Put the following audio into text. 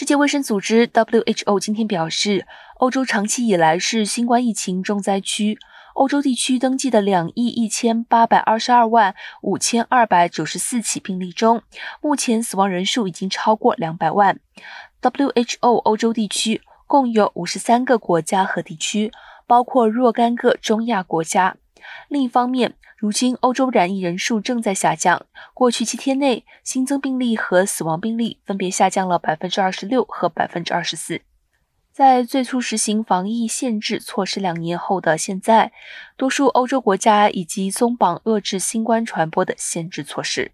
世界卫生组织 （WHO） 今天表示，欧洲长期以来是新冠疫情重灾区。欧洲地区登记的两亿一千八百二十二万五千二百九十四起病例中，目前死亡人数已经超过两百万。WHO 欧洲地区共有五十三个国家和地区，包括若干个中亚国家。另一方面，如今欧洲染疫人数正在下降。过去七天内，新增病例和死亡病例分别下降了百分之二十六和百分之二十四。在最初实行防疫限制措施两年后的现在，多数欧洲国家已经松绑遏制新冠传播的限制措施。